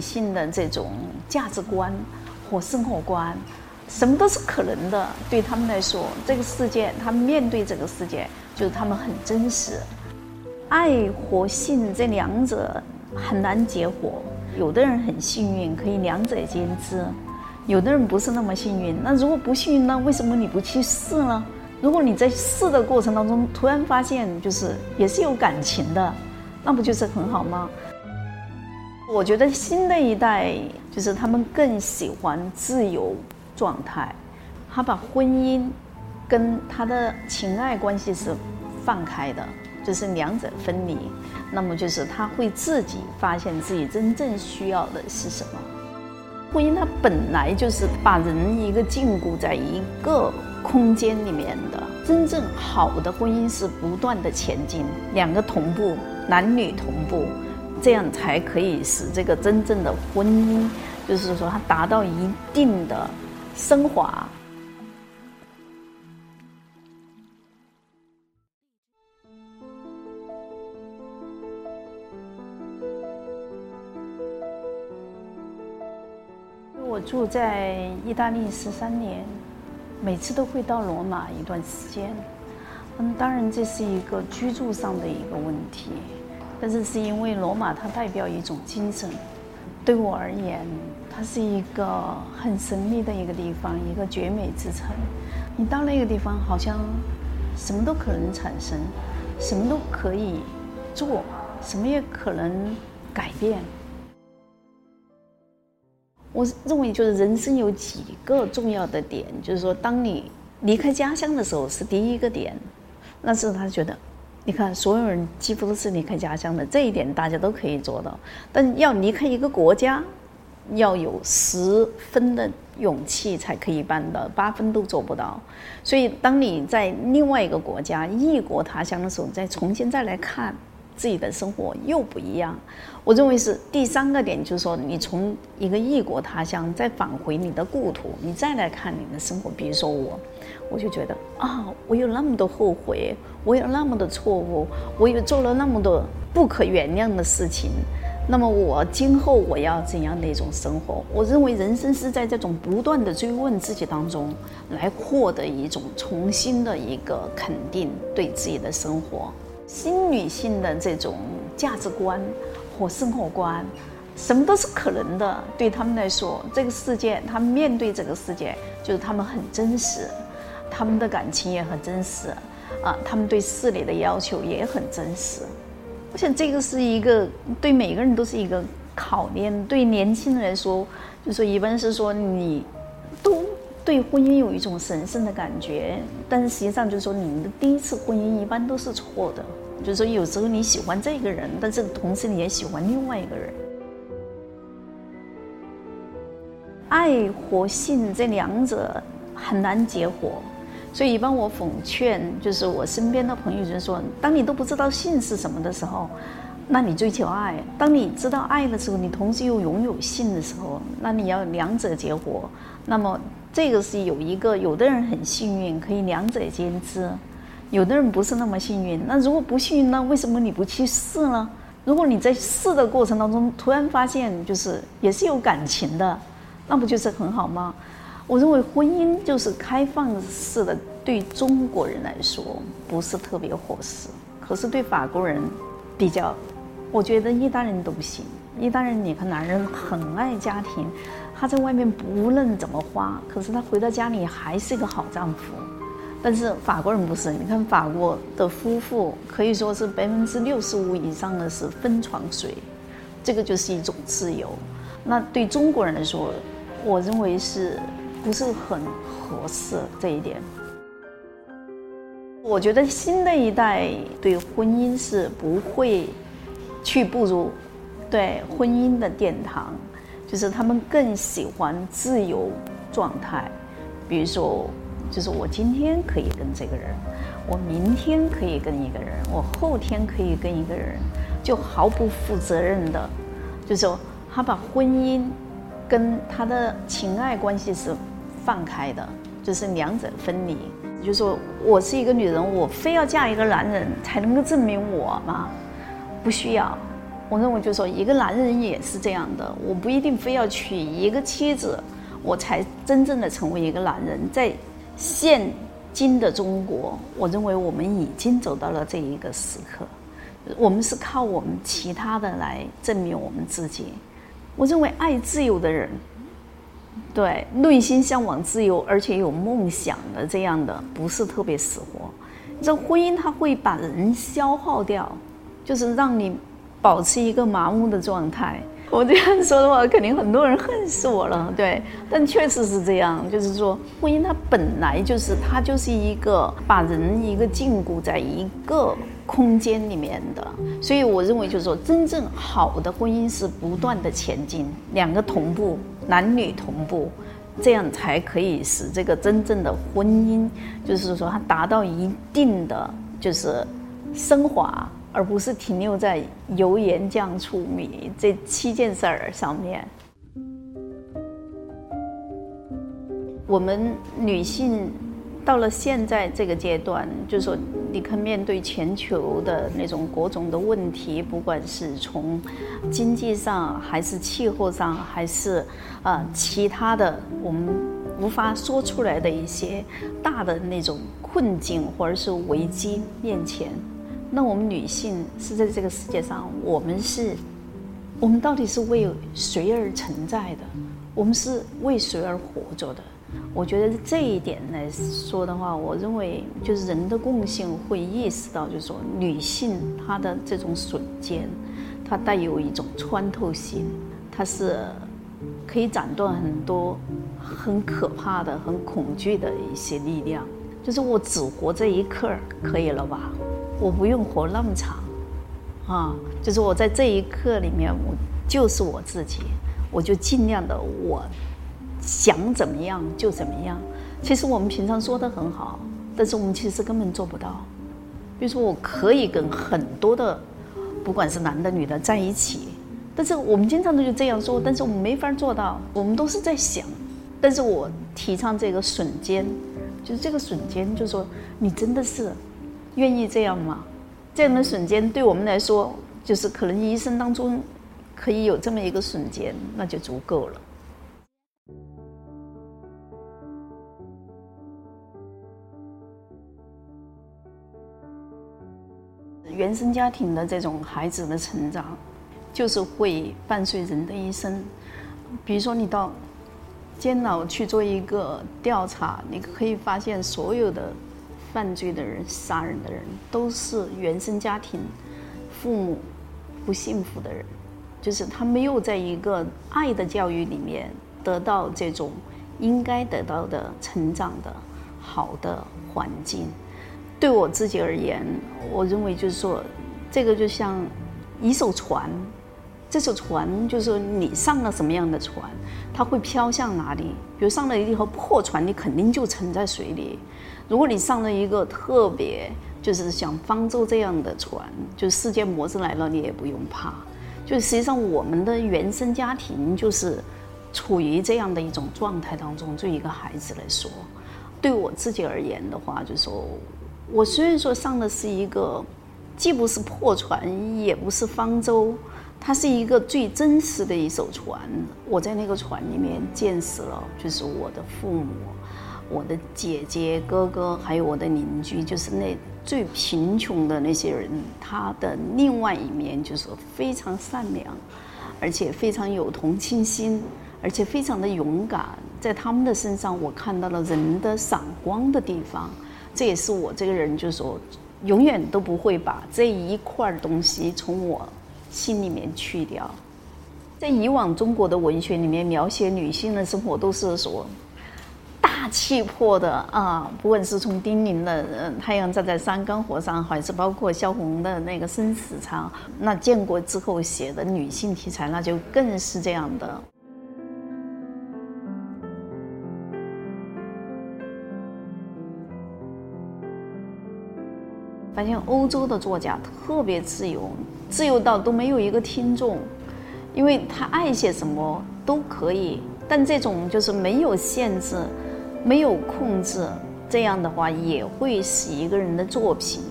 新女性的这种价值观和生活观，什么都是可能的。对他们来说，这个世界，他们面对这个世界，就是他们很真实。爱和性这两者很难结合。有的人很幸运，可以两者兼之；有的人不是那么幸运。那如果不幸运，那为什么你不去试呢？如果你在试的过程当中，突然发现就是也是有感情的，那不就是很好吗？我觉得新的一代就是他们更喜欢自由状态，他把婚姻跟他的情爱关系是放开的，就是两者分离。那么就是他会自己发现自己真正需要的是什么。婚姻它本来就是把人一个禁锢在一个空间里面的。真正好的婚姻是不断的前进，两个同步，男女同步。这样才可以使这个真正的婚姻，就是说它达到一定的升华。我住在意大利十三年，每次都会到罗马一段时间。嗯，当然这是一个居住上的一个问题。但是是因为罗马它代表一种精神，对我而言，它是一个很神秘的一个地方，一个绝美之城。你到那个地方，好像什么都可能产生，什么都可以做，什么也可能改变。我认为，就是人生有几个重要的点，就是说，当你离开家乡的时候是第一个点，那是他觉得。你看，所有人几乎都是离开家乡的，这一点大家都可以做到。但要离开一个国家，要有十分的勇气才可以办到，八分都做不到。所以，当你在另外一个国家异国他乡的时候，再重新再来看自己的生活又不一样。我认为是第三个点，就是说，你从一个异国他乡再返回你的故土，你再来看你的生活。比如说我。我就觉得啊，我有那么多后悔，我有那么多错误，我有做了那么多不可原谅的事情。那么我今后我要怎样的一种生活？我认为人生是在这种不断的追问自己当中，来获得一种重新的一个肯定，对自己的生活。新女性的这种价值观和生活观，什么都是可能的。对他们来说，这个世界，他们面对这个世界，就是他们很真实。他们的感情也很真实，啊，他们对事理的要求也很真实。我想这个是一个对每个人都是一个考验。对年轻人来说，就说一般是说你对婚姻有一种神圣的感觉，但是实际上就是说你们的第一次婚姻一般都是错的。就是说有时候你喜欢这个人，但是同时你也喜欢另外一个人。爱和性这两者很难结合。所以一般我奉劝，就是我身边的朋友就是说，当你都不知道性是什么的时候，那你追求爱；当你知道爱的时候，你同时又拥有性的时候，那你要两者结合。那么这个是有一个，有的人很幸运，可以两者兼之；有的人不是那么幸运。那如果不幸运，那为什么你不去试呢？如果你在试的过程当中突然发现，就是也是有感情的，那不就是很好吗？我认为婚姻就是开放式的，对中国人来说不是特别合适。可是对法国人比较，我觉得意大利人都不行。意大利人，你看男人很爱家庭，他在外面不论怎么花，可是他回到家里还是一个好丈夫。但是法国人不是，你看法国的夫妇可以说是百分之六十五以上的是分床睡，这个就是一种自由。那对中国人来说，我认为是。不是很合适这一点。我觉得新的一代对婚姻是不会去步入对婚姻的殿堂，就是他们更喜欢自由状态。比如说，就是我今天可以跟这个人，我明天可以跟一个人，我后天可以跟一个人，就毫不负责任的，就说他把婚姻跟他的情爱关系是。放开的，就是两者分离。就说我是一个女人，我非要嫁一个男人才能够证明我吗？不需要。我认为就是说，一个男人也是这样的，我不一定非要娶一个妻子，我才真正的成为一个男人。在现今的中国，我认为我们已经走到了这一个时刻，我们是靠我们其他的来证明我们自己。我认为爱自由的人，对内心向往自由而且有梦想的这样的，不是特别死活。这婚姻它会把人消耗掉，就是让你。保持一个麻木的状态，我这样说的话，肯定很多人恨死我了。对，但确实是这样，就是说，婚姻它本来就是它就是一个把人一个禁锢在一个空间里面的，所以我认为就是说，真正好的婚姻是不断的前进，两个同步，男女同步，这样才可以使这个真正的婚姻，就是说它达到一定的就是升华。而不是停留在油盐酱醋米这七件事儿上面。我们女性到了现在这个阶段，就是说，你看，面对全球的那种各种的问题，不管是从经济上，还是气候上，还是啊其他的，我们无法说出来的一些大的那种困境或者是危机面前。那我们女性是在这个世界上，我们是，我们到底是为谁而存在的？我们是为谁而活着的？我觉得这一点来说的话，我认为就是人的共性会意识到，就是说女性她的这种瞬间，它带有一种穿透性，它是可以斩断很多很可怕的、很恐惧的一些力量。就是我只活这一刻，可以了吧？我不用活那么长，啊，就是我在这一刻里面，我就是我自己，我就尽量的，我想怎么样就怎么样。其实我们平常说的很好，但是我们其实根本做不到。比如说，我可以跟很多的，不管是男的女的在一起，但是我们经常都就这样说，但是我们没法做到。我们都是在想，但是我提倡这个瞬间，就是这个瞬间，就是说你真的是。愿意这样吗？这样的瞬间对我们来说，就是可能一生当中可以有这么一个瞬间，那就足够了。原生家庭的这种孩子的成长，就是会伴随人的一生。比如说，你到监牢去做一个调查，你可以发现所有的。犯罪的人、杀人的人，都是原生家庭父母不幸福的人，就是他没有在一个爱的教育里面得到这种应该得到的成长的好的环境。对我自己而言，我认为就是说，这个就像一艘船，这艘船就是说你上了什么样的船，它会飘向哪里。比如上了一条破船，你肯定就沉在水里。如果你上了一个特别就是像方舟这样的船，就是世界末日来了，你也不用怕。就实际上，我们的原生家庭就是处于这样的一种状态当中。对一个孩子来说，对我自己而言的话，就说我虽然说上的是一个既不是破船，也不是方舟，它是一个最真实的一艘船。我在那个船里面见识了，就是我的父母。我的姐姐、哥哥，还有我的邻居，就是那最贫穷的那些人，他的另外一面就是非常善良，而且非常有同情心，而且非常的勇敢。在他们的身上，我看到了人的闪光的地方。这也是我这个人，就是说，永远都不会把这一块东西从我心里面去掉。在以往中国的文学里面，描写女性的生活，都是说。大气魄的啊，不管是从丁玲的《太阳照在山岗河上》，还是包括萧红的那个《生死场》，那建国之后写的女性题材，那就更是这样的。发现欧洲的作家特别自由，自由到都没有一个听众，因为他爱写什么都可以，但这种就是没有限制。没有控制，这样的话也会使一个人的作品，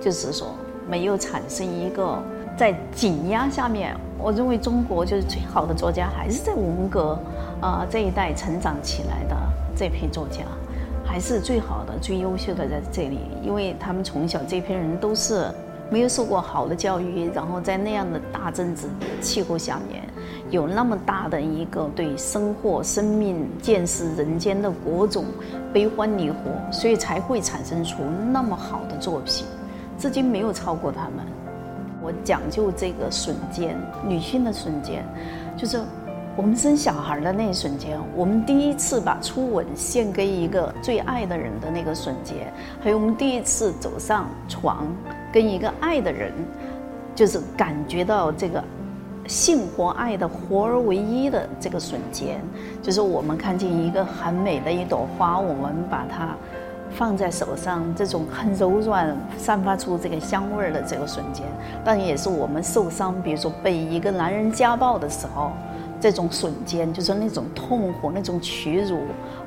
就是说没有产生一个在紧压下面，我认为中国就是最好的作家，还是在文革啊这一代成长起来的这批作家，还是最好的、最优秀的在这里，因为他们从小这批人都是没有受过好的教育，然后在那样的大政治气候下面，有那么大的一个对生活、生命、见识人间的各种悲欢离合，所以才会产生出那么好的作品，至今没有超过他们。我讲究这个瞬间，女性的瞬间，就是我们生小孩的那一瞬间，我们第一次把初吻献给一个最爱的人的那个瞬间，还有我们第一次走上床跟一个爱的人，就是感觉到这个性和爱的合而为一的这个瞬间，就是我们看见一个很美的一朵花，我们把它。放在手上，这种很柔软、散发出这个香味儿的这个瞬间，当然也是我们受伤，比如说被一个男人家暴的时候，这种瞬间，就是那种痛苦、那种屈辱，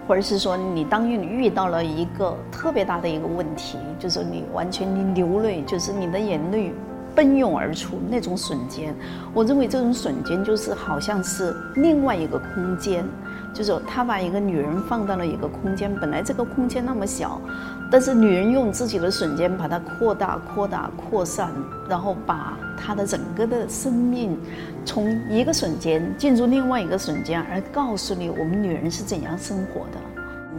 或者是说你当你遇到了一个特别大的一个问题，就是你完全你流泪，就是你的眼泪奔涌而出那种瞬间，我认为这种瞬间就是好像是另外一个空间。就是他把一个女人放到了一个空间，本来这个空间那么小，但是女人用自己的瞬间把它扩大、扩大、扩散，然后把她的整个的生命从一个瞬间进入另外一个瞬间，而告诉你我们女人是怎样生活的。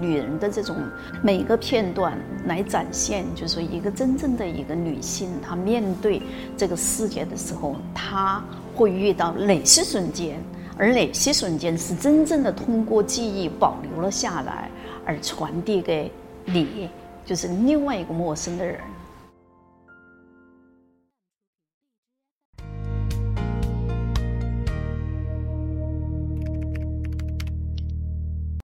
女人的这种每个片段来展现，就是说一个真正的一个女性，她面对这个世界的时候，她会遇到哪些瞬间？而哪些瞬间是真正的通过记忆保留了下来，而传递给你，就是另外一个陌生的人。